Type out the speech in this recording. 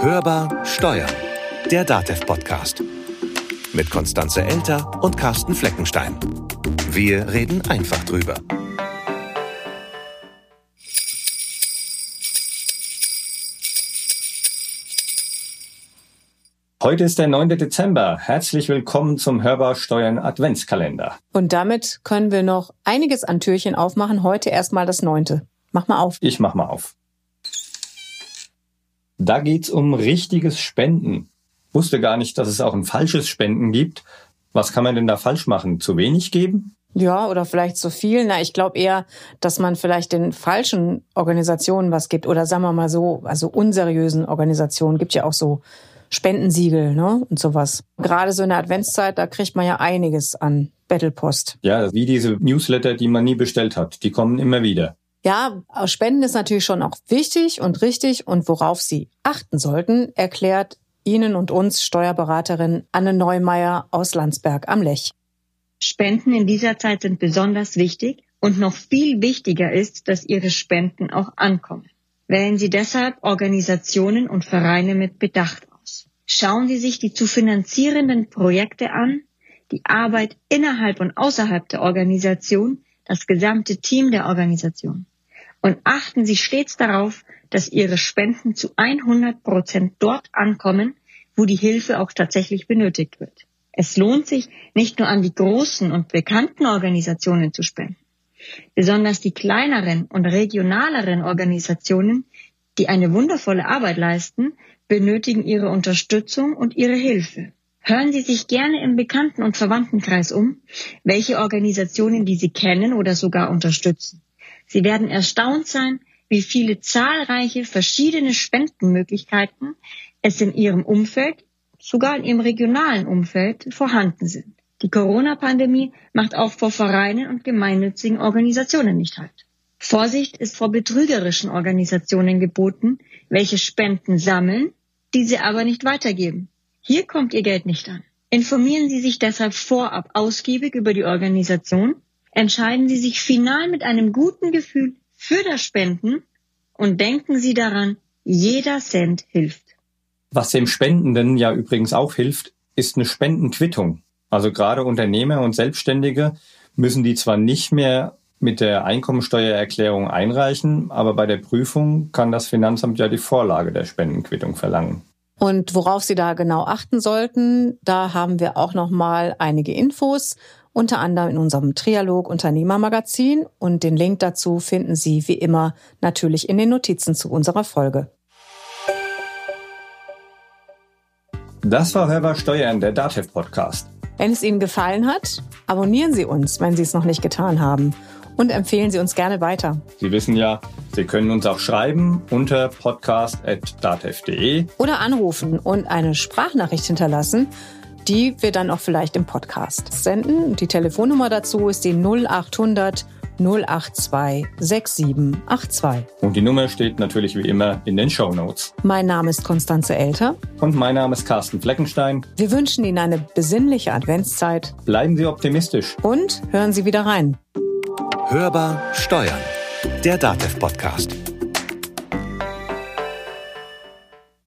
Hörbar Steuern, der DATEV-Podcast. Mit Konstanze Elter und Carsten Fleckenstein. Wir reden einfach drüber. Heute ist der 9. Dezember. Herzlich willkommen zum Hörbar Steuern Adventskalender. Und damit können wir noch einiges an Türchen aufmachen. Heute erstmal das 9. Mach mal auf. Ich mach mal auf. Da geht's um richtiges Spenden. Wusste gar nicht, dass es auch ein falsches Spenden gibt. Was kann man denn da falsch machen? Zu wenig geben? Ja, oder vielleicht zu viel. Na, ich glaube eher, dass man vielleicht den falschen Organisationen was gibt. Oder sagen wir mal so, also unseriösen Organisationen. Gibt ja auch so Spendensiegel ne? und sowas. Gerade so in der Adventszeit, da kriegt man ja einiges an Battlepost. Ja, wie diese Newsletter, die man nie bestellt hat. Die kommen immer wieder. Ja, Spenden ist natürlich schon auch wichtig und richtig und worauf Sie achten sollten, erklärt Ihnen und uns Steuerberaterin Anne Neumeier aus Landsberg am Lech. Spenden in dieser Zeit sind besonders wichtig und noch viel wichtiger ist, dass Ihre Spenden auch ankommen. Wählen Sie deshalb Organisationen und Vereine mit Bedacht aus. Schauen Sie sich die zu finanzierenden Projekte an, die Arbeit innerhalb und außerhalb der Organisation, das gesamte Team der Organisation und achten Sie stets darauf, dass Ihre Spenden zu 100 Prozent dort ankommen, wo die Hilfe auch tatsächlich benötigt wird. Es lohnt sich, nicht nur an die großen und bekannten Organisationen zu spenden. Besonders die kleineren und regionaleren Organisationen, die eine wundervolle Arbeit leisten, benötigen Ihre Unterstützung und Ihre Hilfe. Hören Sie sich gerne im Bekannten- und Verwandtenkreis um, welche Organisationen die Sie kennen oder sogar unterstützen. Sie werden erstaunt sein, wie viele zahlreiche verschiedene Spendenmöglichkeiten es in Ihrem Umfeld, sogar in Ihrem regionalen Umfeld vorhanden sind. Die Corona-Pandemie macht auch vor Vereinen und gemeinnützigen Organisationen nicht halt. Vorsicht ist vor betrügerischen Organisationen geboten, welche Spenden sammeln, diese aber nicht weitergeben. Hier kommt Ihr Geld nicht an. Informieren Sie sich deshalb vorab ausgiebig über die Organisation entscheiden Sie sich final mit einem guten Gefühl für das Spenden und denken Sie daran, jeder Cent hilft. Was dem Spendenden ja übrigens auch hilft, ist eine Spendenquittung. Also gerade Unternehmer und Selbstständige müssen die zwar nicht mehr mit der Einkommensteuererklärung einreichen, aber bei der Prüfung kann das Finanzamt ja die Vorlage der Spendenquittung verlangen. Und worauf Sie da genau achten sollten, da haben wir auch noch mal einige Infos unter anderem in unserem Trialog Unternehmermagazin und den Link dazu finden Sie wie immer natürlich in den Notizen zu unserer Folge. Das war Hörbar Steuern, der DATEV Podcast. Wenn es Ihnen gefallen hat, abonnieren Sie uns, wenn Sie es noch nicht getan haben und empfehlen Sie uns gerne weiter. Sie wissen ja, Sie können uns auch schreiben unter podcast.datev.de oder anrufen und eine Sprachnachricht hinterlassen die wir dann auch vielleicht im Podcast senden. Die Telefonnummer dazu ist die 0800 082 6782. Und die Nummer steht natürlich wie immer in den Show Notes. Mein Name ist Konstanze Elter. Und mein Name ist Carsten Fleckenstein. Wir wünschen Ihnen eine besinnliche Adventszeit. Bleiben Sie optimistisch. Und hören Sie wieder rein. Hörbar Steuern. Der Datev Podcast.